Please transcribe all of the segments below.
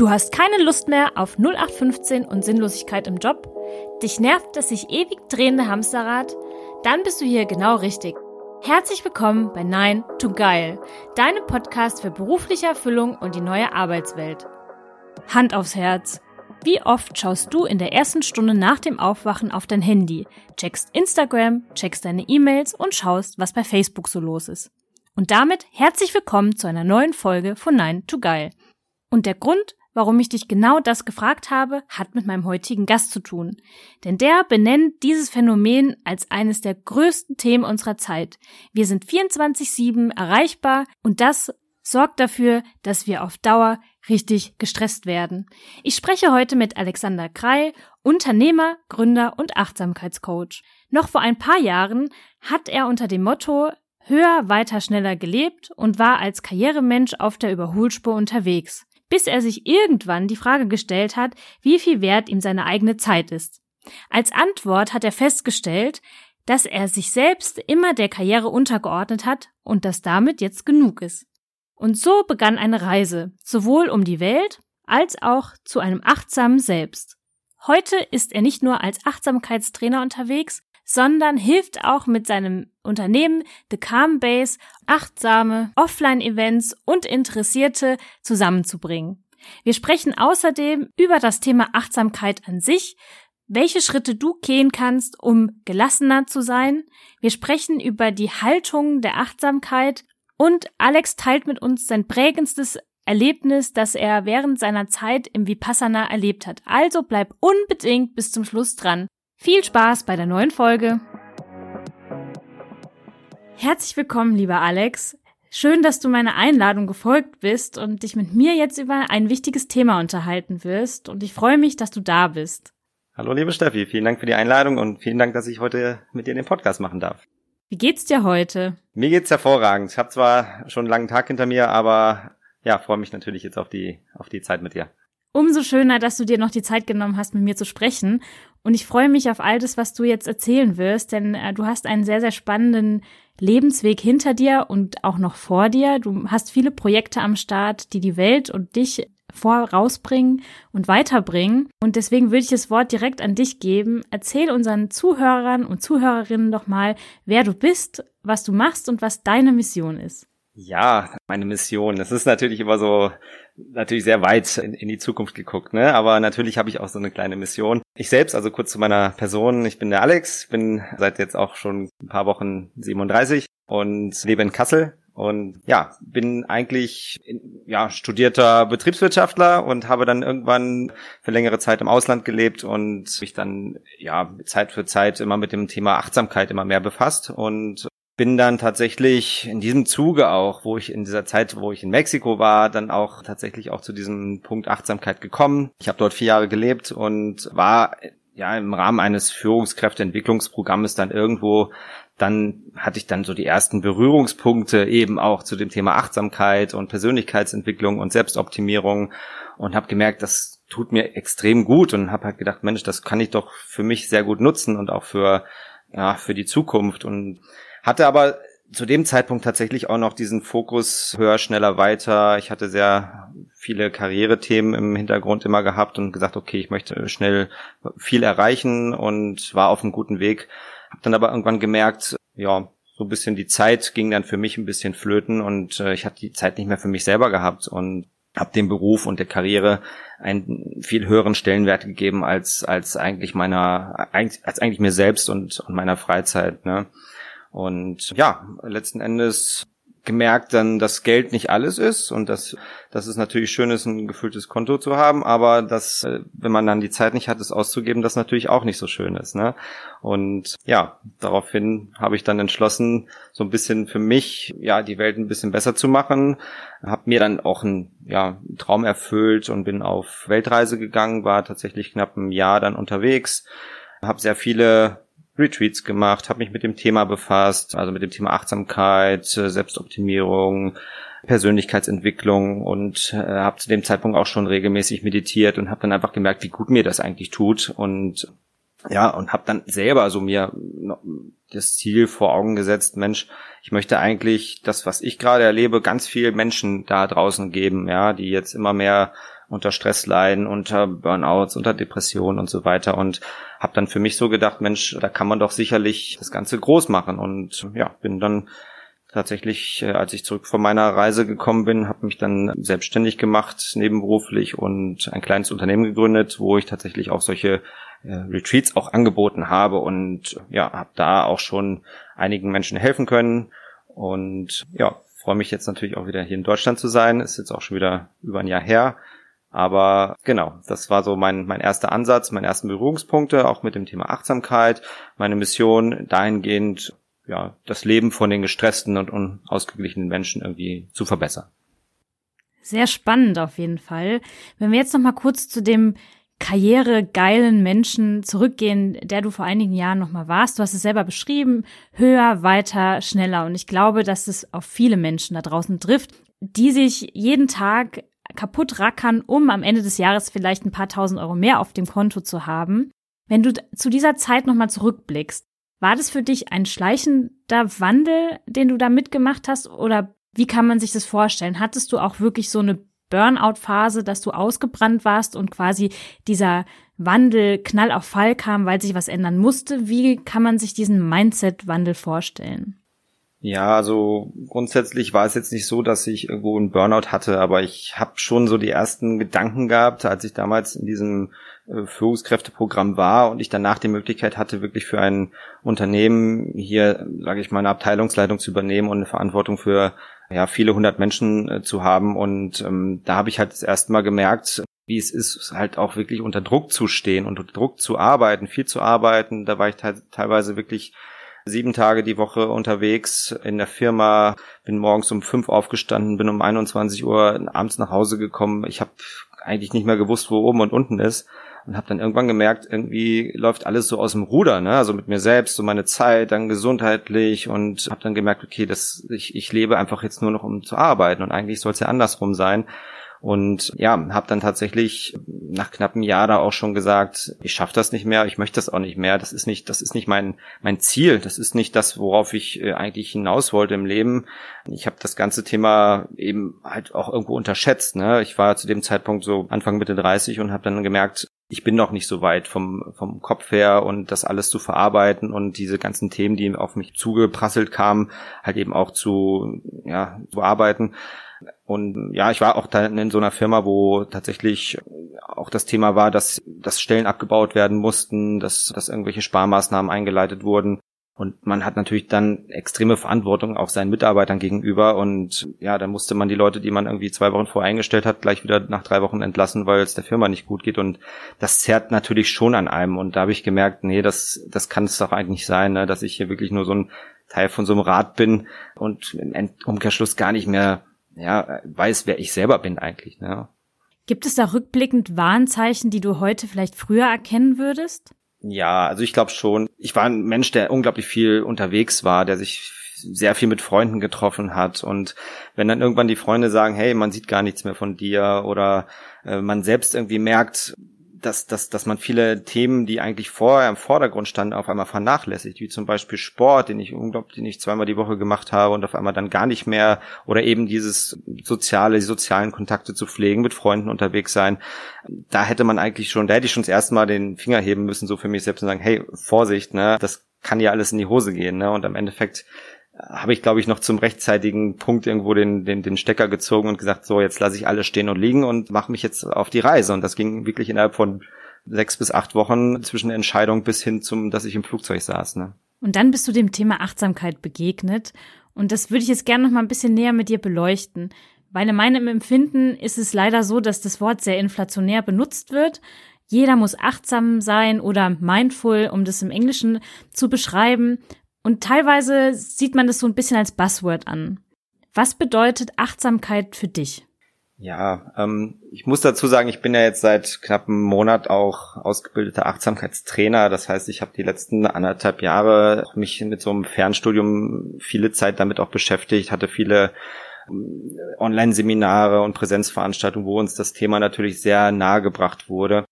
Du hast keine Lust mehr auf 0815 und Sinnlosigkeit im Job? Dich nervt das sich ewig drehende Hamsterrad? Dann bist du hier genau richtig. Herzlich willkommen bei Nein to Geil, deinem Podcast für berufliche Erfüllung und die neue Arbeitswelt. Hand aufs Herz. Wie oft schaust du in der ersten Stunde nach dem Aufwachen auf dein Handy, checkst Instagram, checkst deine E-Mails und schaust, was bei Facebook so los ist? Und damit herzlich willkommen zu einer neuen Folge von Nein to Geil. Und der Grund, warum ich dich genau das gefragt habe, hat mit meinem heutigen Gast zu tun. Denn der benennt dieses Phänomen als eines der größten Themen unserer Zeit. Wir sind 24-7 erreichbar und das sorgt dafür, dass wir auf Dauer richtig gestresst werden. Ich spreche heute mit Alexander Krei, Unternehmer, Gründer und Achtsamkeitscoach. Noch vor ein paar Jahren hat er unter dem Motto höher, weiter, schneller gelebt und war als Karrieremensch auf der Überholspur unterwegs, bis er sich irgendwann die Frage gestellt hat, wie viel wert ihm seine eigene Zeit ist. Als Antwort hat er festgestellt, dass er sich selbst immer der Karriere untergeordnet hat und dass damit jetzt genug ist. Und so begann eine Reise, sowohl um die Welt als auch zu einem achtsamen Selbst. Heute ist er nicht nur als Achtsamkeitstrainer unterwegs, sondern hilft auch mit seinem Unternehmen The Calm Base achtsame Offline-Events und Interessierte zusammenzubringen. Wir sprechen außerdem über das Thema Achtsamkeit an sich, welche Schritte du gehen kannst, um gelassener zu sein. Wir sprechen über die Haltung der Achtsamkeit und Alex teilt mit uns sein prägendstes Erlebnis, das er während seiner Zeit im Vipassana erlebt hat. Also bleib unbedingt bis zum Schluss dran. Viel Spaß bei der neuen Folge. Herzlich willkommen, lieber Alex. Schön, dass du meiner Einladung gefolgt bist und dich mit mir jetzt über ein wichtiges Thema unterhalten wirst. Und ich freue mich, dass du da bist. Hallo, liebe Steffi. Vielen Dank für die Einladung und vielen Dank, dass ich heute mit dir den Podcast machen darf. Wie geht's dir heute? Mir geht's hervorragend. Ich habe zwar schon einen langen Tag hinter mir, aber ja, freue mich natürlich jetzt auf die auf die Zeit mit dir. Umso schöner, dass du dir noch die Zeit genommen hast, mit mir zu sprechen. Und ich freue mich auf all das, was du jetzt erzählen wirst, denn äh, du hast einen sehr, sehr spannenden Lebensweg hinter dir und auch noch vor dir. Du hast viele Projekte am Start, die die Welt und dich vorausbringen und weiterbringen. Und deswegen würde ich das Wort direkt an dich geben. Erzähl unseren Zuhörern und Zuhörerinnen doch mal, wer du bist, was du machst und was deine Mission ist. Ja, meine Mission. Das ist natürlich immer so, natürlich sehr weit in, in die Zukunft geguckt, ne? Aber natürlich habe ich auch so eine kleine Mission. Ich selbst, also kurz zu meiner Person, ich bin der Alex, bin seit jetzt auch schon ein paar Wochen 37 und lebe in Kassel und ja, bin eigentlich ja studierter Betriebswirtschaftler und habe dann irgendwann für längere Zeit im Ausland gelebt und mich dann ja Zeit für Zeit immer mit dem Thema Achtsamkeit immer mehr befasst und bin dann tatsächlich in diesem Zuge auch, wo ich in dieser Zeit, wo ich in Mexiko war, dann auch tatsächlich auch zu diesem Punkt Achtsamkeit gekommen. Ich habe dort vier Jahre gelebt und war ja im Rahmen eines Führungskräfteentwicklungsprogrammes dann irgendwo dann hatte ich dann so die ersten Berührungspunkte eben auch zu dem Thema Achtsamkeit und Persönlichkeitsentwicklung und Selbstoptimierung und habe gemerkt, das tut mir extrem gut und habe halt gedacht, Mensch, das kann ich doch für mich sehr gut nutzen und auch für ja, für die Zukunft und hatte aber zu dem Zeitpunkt tatsächlich auch noch diesen Fokus höher, schneller, weiter. Ich hatte sehr viele Karrierethemen im Hintergrund immer gehabt und gesagt, okay, ich möchte schnell viel erreichen und war auf einem guten Weg hab dann aber irgendwann gemerkt, ja, so ein bisschen die Zeit ging dann für mich ein bisschen flöten und äh, ich hatte die Zeit nicht mehr für mich selber gehabt und habe dem Beruf und der Karriere einen viel höheren Stellenwert gegeben als als eigentlich meiner als eigentlich mir selbst und, und meiner Freizeit ne und ja letzten Endes gemerkt dann, dass Geld nicht alles ist und dass, dass es natürlich schön ist, ein gefülltes Konto zu haben, aber dass, äh, wenn man dann die Zeit nicht hat, es auszugeben, das natürlich auch nicht so schön ist. Ne? Und ja, daraufhin habe ich dann entschlossen, so ein bisschen für mich, ja, die Welt ein bisschen besser zu machen. Habe mir dann auch einen ja, Traum erfüllt und bin auf Weltreise gegangen, war tatsächlich knapp ein Jahr dann unterwegs, habe sehr viele Retreats gemacht, habe mich mit dem Thema befasst, also mit dem Thema Achtsamkeit, äh, Selbstoptimierung, Persönlichkeitsentwicklung und äh, habe zu dem Zeitpunkt auch schon regelmäßig meditiert und habe dann einfach gemerkt, wie gut mir das eigentlich tut und ja und habe dann selber so mir das Ziel vor Augen gesetzt, Mensch, ich möchte eigentlich das, was ich gerade erlebe, ganz viel Menschen da draußen geben, ja, die jetzt immer mehr unter Stress leiden, unter Burnouts, unter Depressionen und so weiter und habe dann für mich so gedacht, Mensch, da kann man doch sicherlich das Ganze groß machen und ja, bin dann tatsächlich, äh, als ich zurück von meiner Reise gekommen bin, habe mich dann selbstständig gemacht, nebenberuflich und ein kleines Unternehmen gegründet, wo ich tatsächlich auch solche äh, Retreats auch angeboten habe und ja, habe da auch schon einigen Menschen helfen können und ja, freue mich jetzt natürlich auch wieder hier in Deutschland zu sein. Ist jetzt auch schon wieder über ein Jahr her. Aber genau, das war so mein, mein erster Ansatz, meine ersten Berührungspunkte, auch mit dem Thema Achtsamkeit, meine Mission dahingehend, ja, das Leben von den gestressten und unausgeglichenen Menschen irgendwie zu verbessern. Sehr spannend auf jeden Fall. Wenn wir jetzt noch mal kurz zu dem karrieregeilen Menschen zurückgehen, der du vor einigen Jahren noch mal warst. Du hast es selber beschrieben, höher, weiter, schneller. Und ich glaube, dass es auf viele Menschen da draußen trifft, die sich jeden Tag kaputt rackern, um am Ende des Jahres vielleicht ein paar tausend Euro mehr auf dem Konto zu haben. Wenn du zu dieser Zeit nochmal zurückblickst, war das für dich ein schleichender Wandel, den du da mitgemacht hast? Oder wie kann man sich das vorstellen? Hattest du auch wirklich so eine Burnout-Phase, dass du ausgebrannt warst und quasi dieser Wandel Knall auf Fall kam, weil sich was ändern musste? Wie kann man sich diesen Mindset-Wandel vorstellen? Ja, also grundsätzlich war es jetzt nicht so, dass ich irgendwo einen Burnout hatte, aber ich habe schon so die ersten Gedanken gehabt, als ich damals in diesem äh, Führungskräfteprogramm war und ich danach die Möglichkeit hatte, wirklich für ein Unternehmen hier, sage ich mal, eine Abteilungsleitung zu übernehmen und eine Verantwortung für ja viele hundert Menschen äh, zu haben. Und ähm, da habe ich halt das erste Mal gemerkt, wie es ist, halt auch wirklich unter Druck zu stehen, unter Druck zu arbeiten, viel zu arbeiten. Da war ich teilweise wirklich sieben Tage die Woche unterwegs in der Firma, bin morgens um fünf aufgestanden, bin um 21 Uhr abends nach Hause gekommen. Ich habe eigentlich nicht mehr gewusst, wo oben und unten ist und habe dann irgendwann gemerkt, irgendwie läuft alles so aus dem Ruder, ne? Also mit mir selbst, so meine Zeit, dann gesundheitlich und habe dann gemerkt, okay, das ich, ich lebe einfach jetzt nur noch um zu arbeiten und eigentlich soll es ja andersrum sein. Und ja, habe dann tatsächlich nach knapp einem Jahr da auch schon gesagt, ich schaffe das nicht mehr, ich möchte das auch nicht mehr. Das ist nicht, das ist nicht mein mein Ziel. Das ist nicht das, worauf ich äh, eigentlich hinaus wollte im Leben. Ich habe das ganze Thema eben halt auch irgendwo unterschätzt. Ne? Ich war zu dem Zeitpunkt so Anfang Mitte 30 und habe dann gemerkt, ich bin noch nicht so weit vom, vom Kopf her und das alles zu verarbeiten und diese ganzen Themen, die auf mich zugeprasselt kamen, halt eben auch zu, ja, zu arbeiten. Und ja, ich war auch da in so einer Firma, wo tatsächlich auch das Thema war, dass, dass Stellen abgebaut werden mussten, dass, dass irgendwelche Sparmaßnahmen eingeleitet wurden. Und man hat natürlich dann extreme Verantwortung auch seinen Mitarbeitern gegenüber. Und ja, dann musste man die Leute, die man irgendwie zwei Wochen vorher eingestellt hat, gleich wieder nach drei Wochen entlassen, weil es der Firma nicht gut geht. Und das zerrt natürlich schon an einem. Und da habe ich gemerkt, nee, das, das kann es doch eigentlich sein, ne? dass ich hier wirklich nur so ein Teil von so einem Rad bin und im Umkehrschluss gar nicht mehr ja, weiß, wer ich selber bin eigentlich. Ne? Gibt es da rückblickend Warnzeichen, die du heute vielleicht früher erkennen würdest? Ja, also ich glaube schon. Ich war ein Mensch, der unglaublich viel unterwegs war, der sich sehr viel mit Freunden getroffen hat. Und wenn dann irgendwann die Freunde sagen, hey, man sieht gar nichts mehr von dir oder äh, man selbst irgendwie merkt, dass, dass, dass man viele Themen, die eigentlich vorher im Vordergrund standen, auf einmal vernachlässigt, wie zum Beispiel Sport, den ich unglaublich, den ich zweimal die Woche gemacht habe und auf einmal dann gar nicht mehr. Oder eben dieses soziale, die sozialen Kontakte zu pflegen, mit Freunden unterwegs sein. Da hätte man eigentlich schon, da hätte ich schon das erste Mal den Finger heben müssen, so für mich selbst und sagen, hey, Vorsicht, ne, das kann ja alles in die Hose gehen, ne, und am Endeffekt habe ich, glaube ich, noch zum rechtzeitigen Punkt irgendwo den, den, den Stecker gezogen und gesagt, so, jetzt lasse ich alles stehen und liegen und mache mich jetzt auf die Reise. Und das ging wirklich innerhalb von sechs bis acht Wochen zwischen Entscheidung bis hin zum, dass ich im Flugzeug saß. Ne? Und dann bist du dem Thema Achtsamkeit begegnet. Und das würde ich jetzt gerne noch mal ein bisschen näher mit dir beleuchten. Weil in meinem Empfinden ist es leider so, dass das Wort sehr inflationär benutzt wird. Jeder muss achtsam sein oder mindful, um das im Englischen zu beschreiben. Und teilweise sieht man das so ein bisschen als Buzzword an. Was bedeutet Achtsamkeit für dich? Ja, ähm, ich muss dazu sagen, ich bin ja jetzt seit knapp einem Monat auch ausgebildeter Achtsamkeitstrainer. Das heißt, ich habe die letzten anderthalb Jahre mich mit so einem Fernstudium viele Zeit damit auch beschäftigt, hatte viele ähm, Online-Seminare und Präsenzveranstaltungen, wo uns das Thema natürlich sehr nahe gebracht wurde.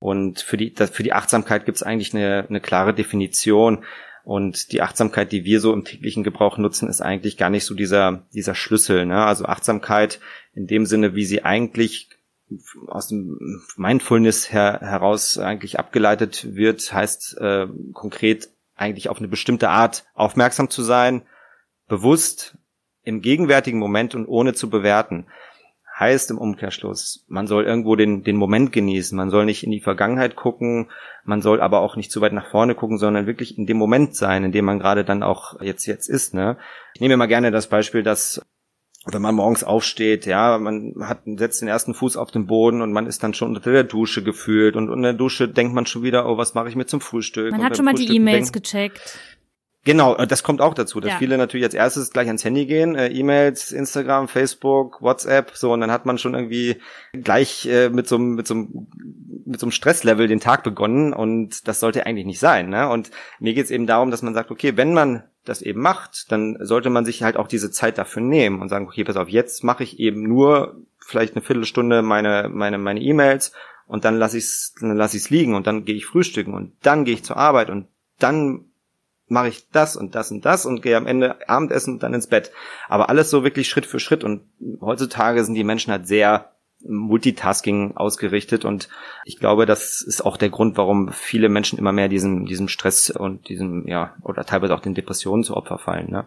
Und für die, für die Achtsamkeit gibt es eigentlich eine, eine klare Definition. Und die Achtsamkeit, die wir so im täglichen Gebrauch nutzen, ist eigentlich gar nicht so dieser, dieser Schlüssel. Ne? Also Achtsamkeit in dem Sinne, wie sie eigentlich aus dem Mindfulness her, heraus eigentlich abgeleitet wird, heißt äh, konkret eigentlich auf eine bestimmte Art aufmerksam zu sein, bewusst im gegenwärtigen Moment und ohne zu bewerten. Heißt im Umkehrschluss, man soll irgendwo den, den Moment genießen, man soll nicht in die Vergangenheit gucken, man soll aber auch nicht zu weit nach vorne gucken, sondern wirklich in dem Moment sein, in dem man gerade dann auch jetzt jetzt ist. Ne? Ich nehme mal gerne das Beispiel, dass wenn man morgens aufsteht, ja, man hat, setzt den ersten Fuß auf den Boden und man ist dann schon unter der Dusche gefühlt und unter der Dusche denkt man schon wieder, oh, was mache ich mir zum Frühstück? Man hat schon mal die E-Mails gecheckt. Genau, äh, das kommt auch dazu, dass ja. viele natürlich als erstes gleich ans Handy gehen, äh, E-Mails, Instagram, Facebook, WhatsApp, so und dann hat man schon irgendwie gleich äh, mit so mit so mit so einem Stresslevel den Tag begonnen und das sollte eigentlich nicht sein, ne? Und mir geht's eben darum, dass man sagt, okay, wenn man das eben macht, dann sollte man sich halt auch diese Zeit dafür nehmen und sagen, okay, pass auf, jetzt mache ich eben nur vielleicht eine Viertelstunde meine meine meine E-Mails und dann lasse ich's dann lasse ich's liegen und dann gehe ich frühstücken und dann gehe ich zur Arbeit und dann mache ich das und das und das und gehe am Ende Abendessen und dann ins Bett. Aber alles so wirklich Schritt für Schritt und heutzutage sind die Menschen halt sehr Multitasking ausgerichtet und ich glaube, das ist auch der Grund, warum viele Menschen immer mehr diesem, diesem Stress und diesem, ja, oder teilweise auch den Depressionen zu Opfer fallen, ne?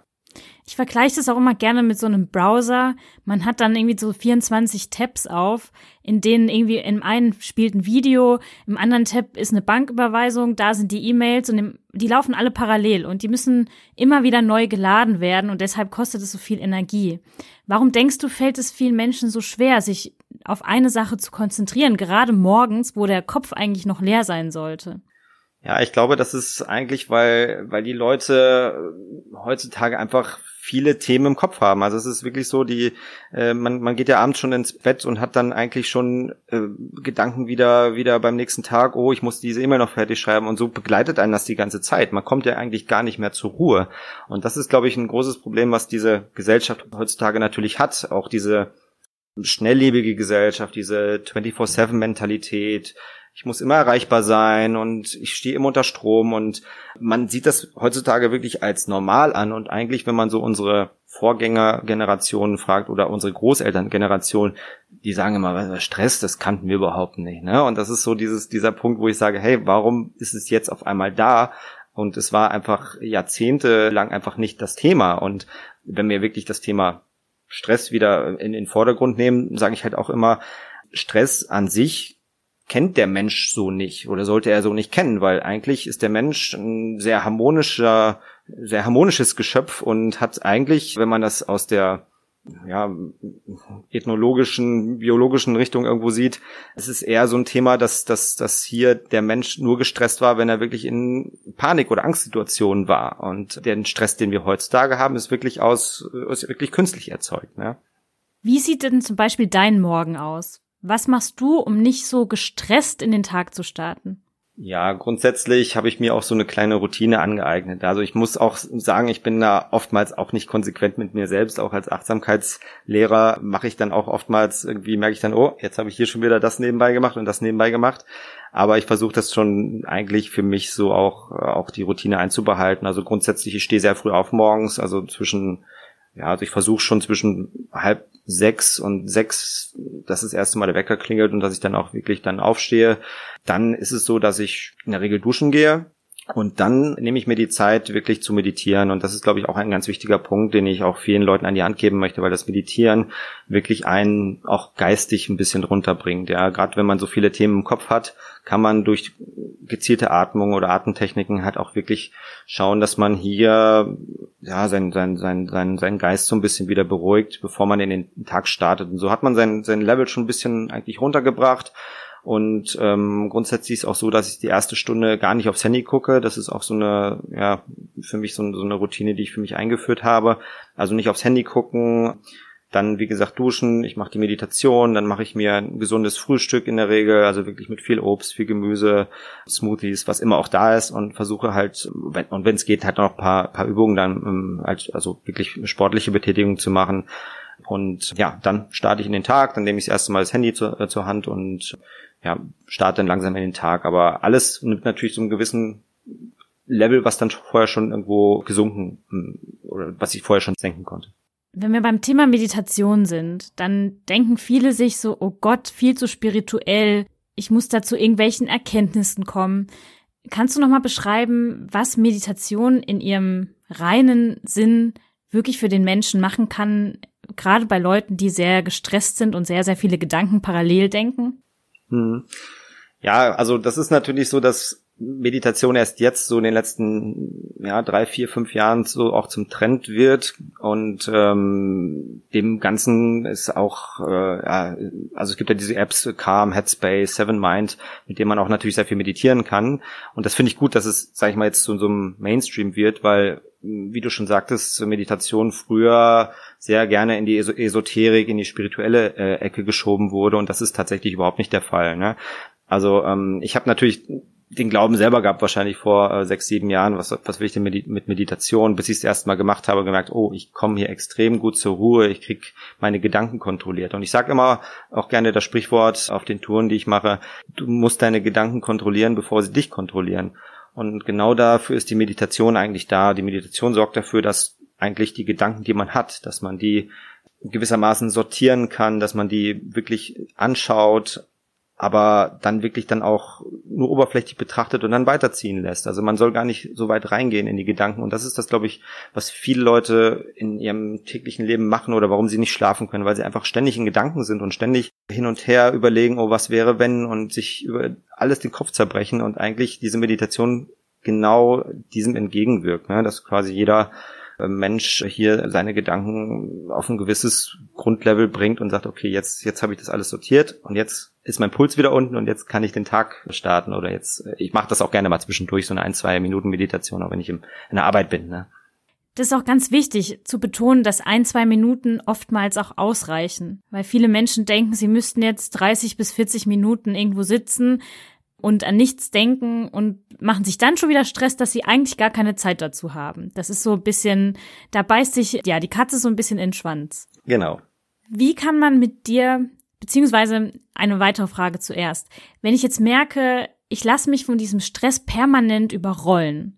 Ich vergleiche das auch immer gerne mit so einem Browser. Man hat dann irgendwie so 24 Tabs auf, in denen irgendwie im einen spielt ein Video, im anderen Tab ist eine Banküberweisung, da sind die E-Mails und die laufen alle parallel und die müssen immer wieder neu geladen werden und deshalb kostet es so viel Energie. Warum denkst du, fällt es vielen Menschen so schwer, sich auf eine Sache zu konzentrieren, gerade morgens, wo der Kopf eigentlich noch leer sein sollte? Ja, ich glaube, das ist eigentlich, weil, weil die Leute heutzutage einfach viele Themen im Kopf haben. Also es ist wirklich so, die äh, man, man geht ja abends schon ins Bett und hat dann eigentlich schon äh, Gedanken wieder wieder beim nächsten Tag, oh, ich muss diese E-Mail noch fertig schreiben und so begleitet einen das die ganze Zeit. Man kommt ja eigentlich gar nicht mehr zur Ruhe. Und das ist, glaube ich, ein großes Problem, was diese Gesellschaft heutzutage natürlich hat. Auch diese schnelllebige Gesellschaft, diese 24-7-Mentalität, ich muss immer erreichbar sein und ich stehe immer unter Strom und man sieht das heutzutage wirklich als normal an und eigentlich, wenn man so unsere Vorgängergenerationen fragt oder unsere Großelterngeneration, die sagen immer, Stress, das kannten wir überhaupt nicht, ne? Und das ist so dieses, dieser Punkt, wo ich sage, hey, warum ist es jetzt auf einmal da? Und es war einfach jahrzehntelang einfach nicht das Thema. Und wenn wir wirklich das Thema Stress wieder in den Vordergrund nehmen, sage ich halt auch immer, Stress an sich kennt der Mensch so nicht oder sollte er so nicht kennen, weil eigentlich ist der Mensch ein sehr harmonischer, sehr harmonisches Geschöpf und hat eigentlich, wenn man das aus der ja, ethnologischen, biologischen Richtung irgendwo sieht, es ist eher so ein Thema, dass, dass, dass hier der Mensch nur gestresst war, wenn er wirklich in Panik- oder Angstsituationen war. Und den Stress, den wir heutzutage haben, ist wirklich aus, ist wirklich künstlich erzeugt. Ne? Wie sieht denn zum Beispiel dein Morgen aus? Was machst du, um nicht so gestresst in den Tag zu starten? Ja, grundsätzlich habe ich mir auch so eine kleine Routine angeeignet. Also ich muss auch sagen, ich bin da oftmals auch nicht konsequent mit mir selbst. Auch als Achtsamkeitslehrer mache ich dann auch oftmals irgendwie, merke ich dann, oh, jetzt habe ich hier schon wieder das nebenbei gemacht und das nebenbei gemacht. Aber ich versuche das schon eigentlich für mich so auch, auch die Routine einzubehalten. Also grundsätzlich, ich stehe sehr früh auf morgens, also zwischen ja, also ich versuche schon zwischen halb sechs und sechs, dass das erste Mal der Wecker klingelt und dass ich dann auch wirklich dann aufstehe. Dann ist es so, dass ich in der Regel duschen gehe. Und dann nehme ich mir die Zeit, wirklich zu meditieren. Und das ist, glaube ich, auch ein ganz wichtiger Punkt, den ich auch vielen Leuten an die Hand geben möchte, weil das Meditieren wirklich einen auch geistig ein bisschen runterbringt. Ja, gerade wenn man so viele Themen im Kopf hat, kann man durch gezielte Atmung oder Atemtechniken halt auch wirklich schauen, dass man hier ja sein sein sein sein sein Geist so ein bisschen wieder beruhigt, bevor man in den Tag startet. Und so hat man sein sein Level schon ein bisschen eigentlich runtergebracht. Und ähm, grundsätzlich ist auch so, dass ich die erste Stunde gar nicht aufs Handy gucke. Das ist auch so eine, ja, für mich so, so eine Routine, die ich für mich eingeführt habe. Also nicht aufs Handy gucken, dann, wie gesagt, duschen, ich mache die Meditation, dann mache ich mir ein gesundes Frühstück in der Regel, also wirklich mit viel Obst, viel Gemüse, Smoothies, was immer auch da ist und versuche halt, wenn, und wenn es geht, halt noch ein paar, paar Übungen dann, ähm, also wirklich sportliche Betätigung zu machen. Und ja, dann starte ich in den Tag, dann nehme ich das erste Mal das Handy zu, äh, zur Hand und ja, starte dann langsam in den Tag. Aber alles nimmt natürlich so einen gewissen Level, was dann vorher schon irgendwo gesunken oder was ich vorher schon senken konnte. Wenn wir beim Thema Meditation sind, dann denken viele sich so, oh Gott, viel zu spirituell, ich muss da zu irgendwelchen Erkenntnissen kommen. Kannst du nochmal beschreiben, was Meditation in ihrem reinen Sinn wirklich für den Menschen machen kann, gerade bei Leuten, die sehr gestresst sind und sehr, sehr viele Gedanken parallel denken? Hm. Ja, also das ist natürlich so, dass Meditation erst jetzt so in den letzten ja drei, vier, fünf Jahren so auch zum Trend wird und ähm, dem Ganzen ist auch äh, ja, also es gibt ja diese Apps Calm, Headspace, Seven Mind, mit denen man auch natürlich sehr viel meditieren kann und das finde ich gut, dass es sage ich mal jetzt zu so einem Mainstream wird, weil wie du schon sagtest, Meditation früher sehr gerne in die Esoterik, in die spirituelle äh, Ecke geschoben wurde und das ist tatsächlich überhaupt nicht der Fall. Ne? Also ähm, ich habe natürlich den Glauben selber gehabt, wahrscheinlich vor äh, sechs, sieben Jahren, was, was will ich denn mit, mit Meditation, bis ich es erst gemacht habe, gemerkt, oh, ich komme hier extrem gut zur Ruhe, ich krieg meine Gedanken kontrolliert. Und ich sage immer auch gerne das Sprichwort auf den Touren, die ich mache, du musst deine Gedanken kontrollieren, bevor sie dich kontrollieren. Und genau dafür ist die Meditation eigentlich da. Die Meditation sorgt dafür, dass eigentlich die Gedanken, die man hat, dass man die gewissermaßen sortieren kann, dass man die wirklich anschaut, aber dann wirklich dann auch nur oberflächlich betrachtet und dann weiterziehen lässt. Also man soll gar nicht so weit reingehen in die Gedanken. Und das ist das, glaube ich, was viele Leute in ihrem täglichen Leben machen oder warum sie nicht schlafen können, weil sie einfach ständig in Gedanken sind und ständig hin und her überlegen, oh, was wäre wenn und sich über alles den Kopf zerbrechen und eigentlich diese Meditation genau diesem entgegenwirkt, ne? dass quasi jeder Mensch hier seine Gedanken auf ein gewisses Grundlevel bringt und sagt, okay, jetzt, jetzt habe ich das alles sortiert und jetzt ist mein Puls wieder unten und jetzt kann ich den Tag starten oder jetzt, ich mache das auch gerne mal zwischendurch, so eine ein, zwei Minuten Meditation, auch wenn ich in der Arbeit bin. Ne? Das ist auch ganz wichtig zu betonen, dass ein, zwei Minuten oftmals auch ausreichen, weil viele Menschen denken, sie müssten jetzt 30 bis 40 Minuten irgendwo sitzen, und an nichts denken und machen sich dann schon wieder Stress, dass sie eigentlich gar keine Zeit dazu haben. Das ist so ein bisschen, da beißt sich, ja, die Katze so ein bisschen in den Schwanz. Genau. Wie kann man mit dir, beziehungsweise eine weitere Frage zuerst, wenn ich jetzt merke, ich lasse mich von diesem Stress permanent überrollen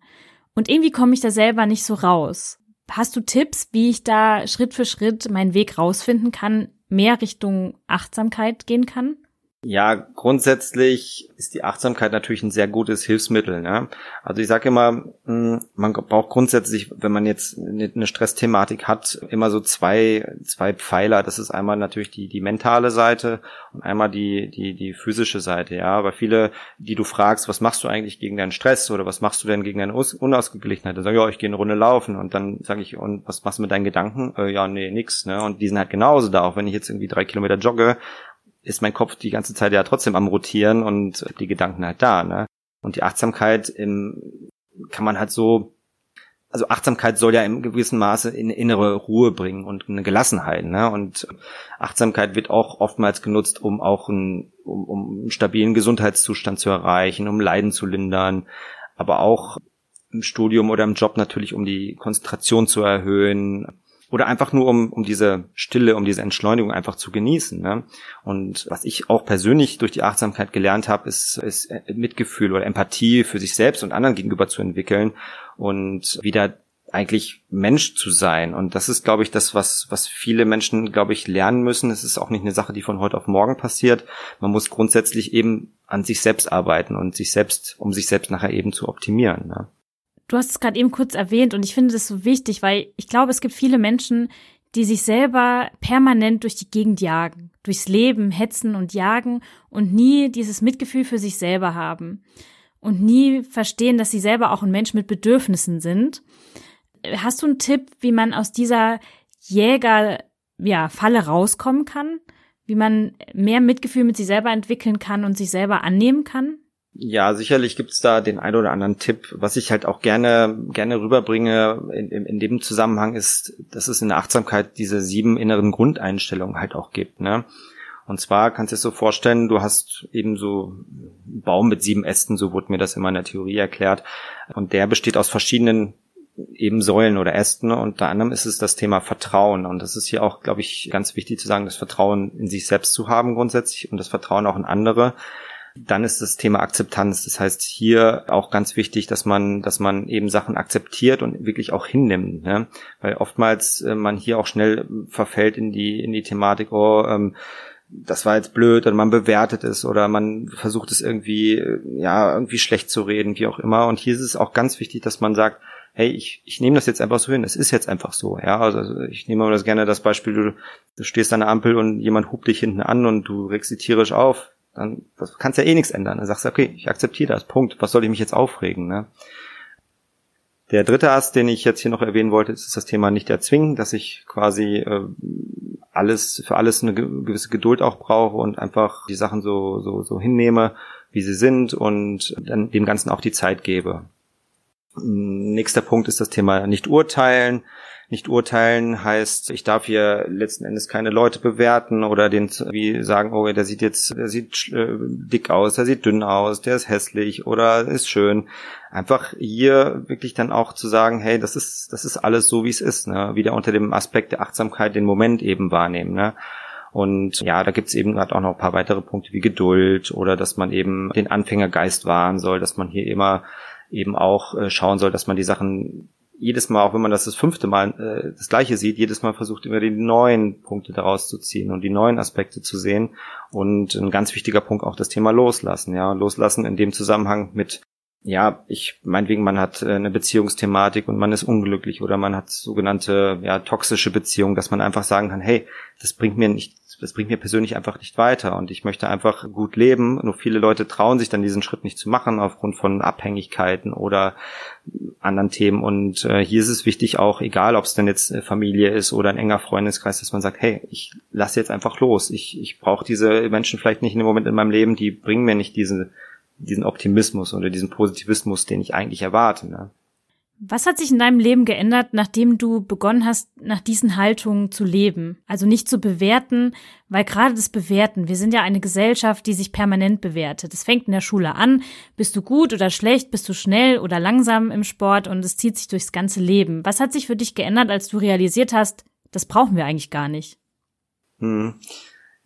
und irgendwie komme ich da selber nicht so raus. Hast du Tipps, wie ich da Schritt für Schritt meinen Weg rausfinden kann, mehr Richtung Achtsamkeit gehen kann? Ja, grundsätzlich ist die Achtsamkeit natürlich ein sehr gutes Hilfsmittel. Ne? Also ich sage immer, hm, man braucht grundsätzlich, wenn man jetzt eine Stressthematik hat, immer so zwei, zwei Pfeiler. Das ist einmal natürlich die, die mentale Seite und einmal die, die, die physische Seite. Ja, aber viele, die du fragst, was machst du eigentlich gegen deinen Stress oder was machst du denn gegen deine Unausgeglichenheit? Dann sagen, ja, ich gehe eine Runde laufen und dann sage ich, und was machst du mit deinen Gedanken? Äh, ja, nee, nix. Ne? Und die sind halt genauso da, auch wenn ich jetzt irgendwie drei Kilometer jogge, ist mein Kopf die ganze Zeit ja trotzdem am rotieren und die Gedanken halt da, ne? Und die Achtsamkeit im, kann man halt so, also Achtsamkeit soll ja im gewissen Maße in innere Ruhe bringen und eine Gelassenheit, ne? Und Achtsamkeit wird auch oftmals genutzt, um auch einen, um, um einen stabilen Gesundheitszustand zu erreichen, um Leiden zu lindern, aber auch im Studium oder im Job natürlich, um die Konzentration zu erhöhen, oder einfach nur um, um diese Stille, um diese Entschleunigung einfach zu genießen. Ne? Und was ich auch persönlich durch die Achtsamkeit gelernt habe, ist, ist Mitgefühl oder Empathie für sich selbst und anderen gegenüber zu entwickeln und wieder eigentlich Mensch zu sein. Und das ist, glaube ich, das, was, was viele Menschen, glaube ich, lernen müssen. Es ist auch nicht eine Sache, die von heute auf morgen passiert. Man muss grundsätzlich eben an sich selbst arbeiten und sich selbst, um sich selbst nachher eben zu optimieren. Ne? Du hast es gerade eben kurz erwähnt und ich finde das so wichtig, weil ich glaube, es gibt viele Menschen, die sich selber permanent durch die Gegend jagen, durchs Leben hetzen und jagen und nie dieses Mitgefühl für sich selber haben und nie verstehen, dass sie selber auch ein Mensch mit Bedürfnissen sind. Hast du einen Tipp, wie man aus dieser Jäger ja, Falle rauskommen kann? Wie man mehr Mitgefühl mit sich selber entwickeln kann und sich selber annehmen kann? Ja, sicherlich gibt's da den ein oder anderen Tipp. Was ich halt auch gerne, gerne rüberbringe in, in, in dem Zusammenhang ist, dass es in der Achtsamkeit diese sieben inneren Grundeinstellungen halt auch gibt. Ne? Und zwar kannst du es so vorstellen, du hast eben so einen Baum mit sieben Ästen, so wurde mir das in meiner Theorie erklärt. Und der besteht aus verschiedenen eben Säulen oder Ästen. Unter anderem ist es das Thema Vertrauen. Und das ist hier auch, glaube ich, ganz wichtig zu sagen, das Vertrauen in sich selbst zu haben grundsätzlich und das Vertrauen auch in andere Dann ist das Thema Akzeptanz. Das heißt, hier auch ganz wichtig, dass man, dass man eben Sachen akzeptiert und wirklich auch hinnimmt. Ne? Weil oftmals äh, man hier auch schnell verfällt in die, in die Thematik, oh, ähm, das war jetzt blöd oder man bewertet es oder man versucht es irgendwie, äh, ja, irgendwie schlecht zu reden, wie auch immer. Und hier ist es auch ganz wichtig, dass man sagt, hey, ich, ich nehme das jetzt einfach so hin, es ist jetzt einfach so, ja, also ich nehme mal das gerne das Beispiel, du, du stehst an der Ampel und jemand hupt dich hinten an und du regst sie tierisch auf, dann das kannst ja eh nichts ändern. Dann sagst du, okay, ich akzeptiere das, Punkt, was soll ich mich jetzt aufregen, ne? Der dritte Ast, den ich jetzt hier noch erwähnen wollte, ist das Thema nicht erzwingen, dass ich quasi äh, alles für alles eine gewisse Geduld auch brauche und einfach die Sachen so so so hinnehme, wie sie sind und dann dem Ganzen auch die Zeit gebe. Nächster Punkt ist das Thema nicht urteilen. Nicht urteilen heißt, ich darf hier letzten Endes keine Leute bewerten oder den wie sagen, oh, der sieht jetzt, der sieht äh, dick aus, der sieht dünn aus, der ist hässlich oder ist schön. Einfach hier wirklich dann auch zu sagen, hey, das ist, das ist alles so, wie es ist, ne? Wieder unter dem Aspekt der Achtsamkeit den Moment eben wahrnehmen, ne? Und ja, da gibt's eben gerade auch noch ein paar weitere Punkte wie Geduld oder dass man eben den Anfängergeist wahren soll, dass man hier immer eben auch äh, schauen soll, dass man die Sachen jedes Mal, auch wenn man das das fünfte Mal äh, das gleiche sieht, jedes Mal versucht immer die neuen Punkte daraus zu ziehen und die neuen Aspekte zu sehen. Und ein ganz wichtiger Punkt auch das Thema Loslassen. Ja, Loslassen in dem Zusammenhang mit ja, ich meinetwegen, man hat äh, eine Beziehungsthematik und man ist unglücklich oder man hat sogenannte ja toxische Beziehungen, dass man einfach sagen kann, hey, das bringt mir nicht das bringt mir persönlich einfach nicht weiter und ich möchte einfach gut leben. Nur viele Leute trauen sich dann diesen Schritt nicht zu machen aufgrund von Abhängigkeiten oder anderen Themen. Und äh, hier ist es wichtig auch, egal ob es denn jetzt Familie ist oder ein enger Freundeskreis, dass man sagt, hey, ich lasse jetzt einfach los. Ich, ich brauche diese Menschen vielleicht nicht in dem Moment in meinem Leben, die bringen mir nicht diesen, diesen Optimismus oder diesen Positivismus, den ich eigentlich erwarte. Ne? Was hat sich in deinem Leben geändert, nachdem du begonnen hast, nach diesen Haltungen zu leben? Also nicht zu bewerten, weil gerade das Bewerten, wir sind ja eine Gesellschaft, die sich permanent bewertet. Es fängt in der Schule an, bist du gut oder schlecht, bist du schnell oder langsam im Sport und es zieht sich durchs ganze Leben. Was hat sich für dich geändert, als du realisiert hast, das brauchen wir eigentlich gar nicht? Hm.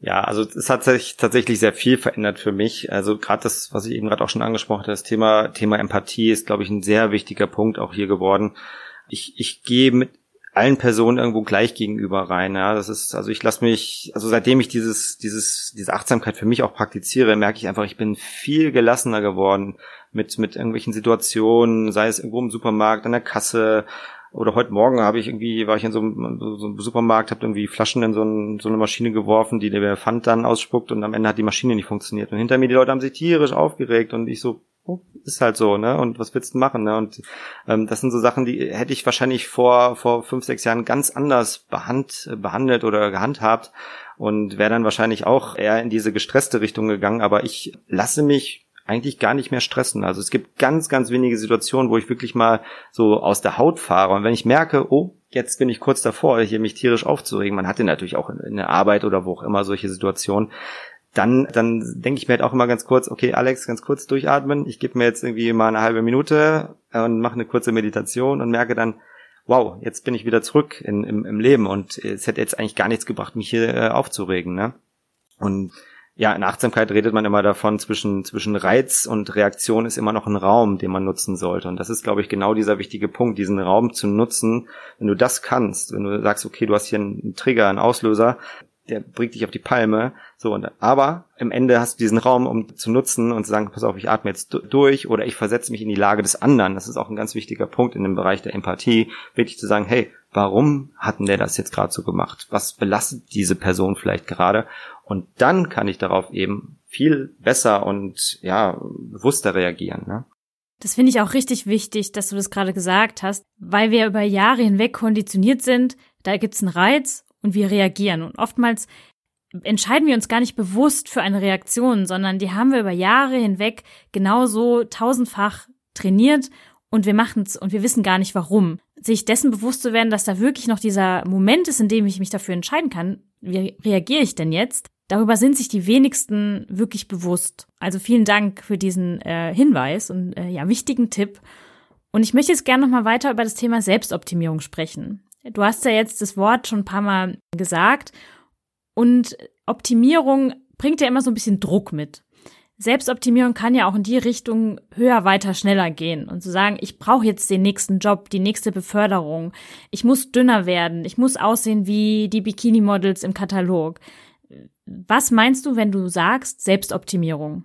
Ja, also es hat sich tatsächlich sehr viel verändert für mich. Also gerade das, was ich eben gerade auch schon angesprochen habe, das Thema Thema Empathie ist, glaube ich, ein sehr wichtiger Punkt auch hier geworden. Ich, ich gehe mit allen Personen irgendwo gleich gegenüber rein. Ja, das ist also ich lasse mich, also seitdem ich dieses dieses diese Achtsamkeit für mich auch praktiziere, merke ich einfach, ich bin viel gelassener geworden mit mit irgendwelchen Situationen, sei es irgendwo im Supermarkt, an der Kasse, oder heute Morgen habe ich irgendwie, war ich in so einem, so einem Supermarkt, habe irgendwie Flaschen in so, ein, so, eine Maschine geworfen, die der Pfand dann ausspuckt und am Ende hat die Maschine nicht funktioniert. Und hinter mir die Leute haben sich tierisch aufgeregt und ich so, oh, ist halt so, ne? Und was willst du machen, ne? Und ähm, das sind so Sachen, die hätte ich wahrscheinlich vor vor fünf, sechs Jahren ganz anders behand, behandelt oder gehandhabt und wäre dann wahrscheinlich auch eher in diese gestresste Richtung gegangen. Aber ich lasse mich eigentlich gar nicht mehr stressen. Also es gibt ganz, ganz wenige Situationen, wo ich wirklich mal so aus der Haut fahre. Und wenn ich merke, oh, jetzt bin ich kurz davor, hier mich tierisch aufzuregen, man hatte natürlich auch in der Arbeit oder wo auch immer solche Situationen, dann, dann denke ich mir halt auch immer ganz kurz, okay, Alex, ganz kurz durchatmen. Ich gebe mir jetzt irgendwie mal eine halbe Minute und mache eine kurze Meditation und merke dann, wow, jetzt bin ich wieder zurück in, im, im Leben und es hätte jetzt eigentlich gar nichts gebracht, mich hier äh, aufzuregen. Ne? Und ja, in Achtsamkeit redet man immer davon, zwischen, zwischen Reiz und Reaktion ist immer noch ein Raum, den man nutzen sollte. Und das ist, glaube ich, genau dieser wichtige Punkt, diesen Raum zu nutzen. Wenn du das kannst, wenn du sagst, okay, du hast hier einen Trigger, einen Auslöser, der bringt dich auf die Palme. So, und, aber im Ende hast du diesen Raum, um zu nutzen und zu sagen, pass auf, ich atme jetzt durch oder ich versetze mich in die Lage des anderen. Das ist auch ein ganz wichtiger Punkt in dem Bereich der Empathie, wirklich zu sagen, hey, warum hat denn der das jetzt gerade so gemacht? Was belastet diese Person vielleicht gerade? Und dann kann ich darauf eben viel besser und ja, bewusster reagieren. Ne? Das finde ich auch richtig wichtig, dass du das gerade gesagt hast, weil wir über Jahre hinweg konditioniert sind, da gibt's einen Reiz und wir reagieren. Und oftmals entscheiden wir uns gar nicht bewusst für eine Reaktion, sondern die haben wir über Jahre hinweg genauso tausendfach trainiert und wir machen es und wir wissen gar nicht warum. Sich dessen bewusst zu werden, dass da wirklich noch dieser Moment ist, in dem ich mich dafür entscheiden kann, wie reagiere ich denn jetzt? Darüber sind sich die wenigsten wirklich bewusst. Also vielen Dank für diesen äh, Hinweis und äh, ja, wichtigen Tipp. Und ich möchte jetzt gerne nochmal weiter über das Thema Selbstoptimierung sprechen. Du hast ja jetzt das Wort schon ein paar Mal gesagt und Optimierung bringt ja immer so ein bisschen Druck mit. Selbstoptimierung kann ja auch in die Richtung höher, weiter, schneller gehen und zu sagen, ich brauche jetzt den nächsten Job, die nächste Beförderung, ich muss dünner werden, ich muss aussehen wie die Bikini-Models im Katalog. Was meinst du, wenn du sagst Selbstoptimierung?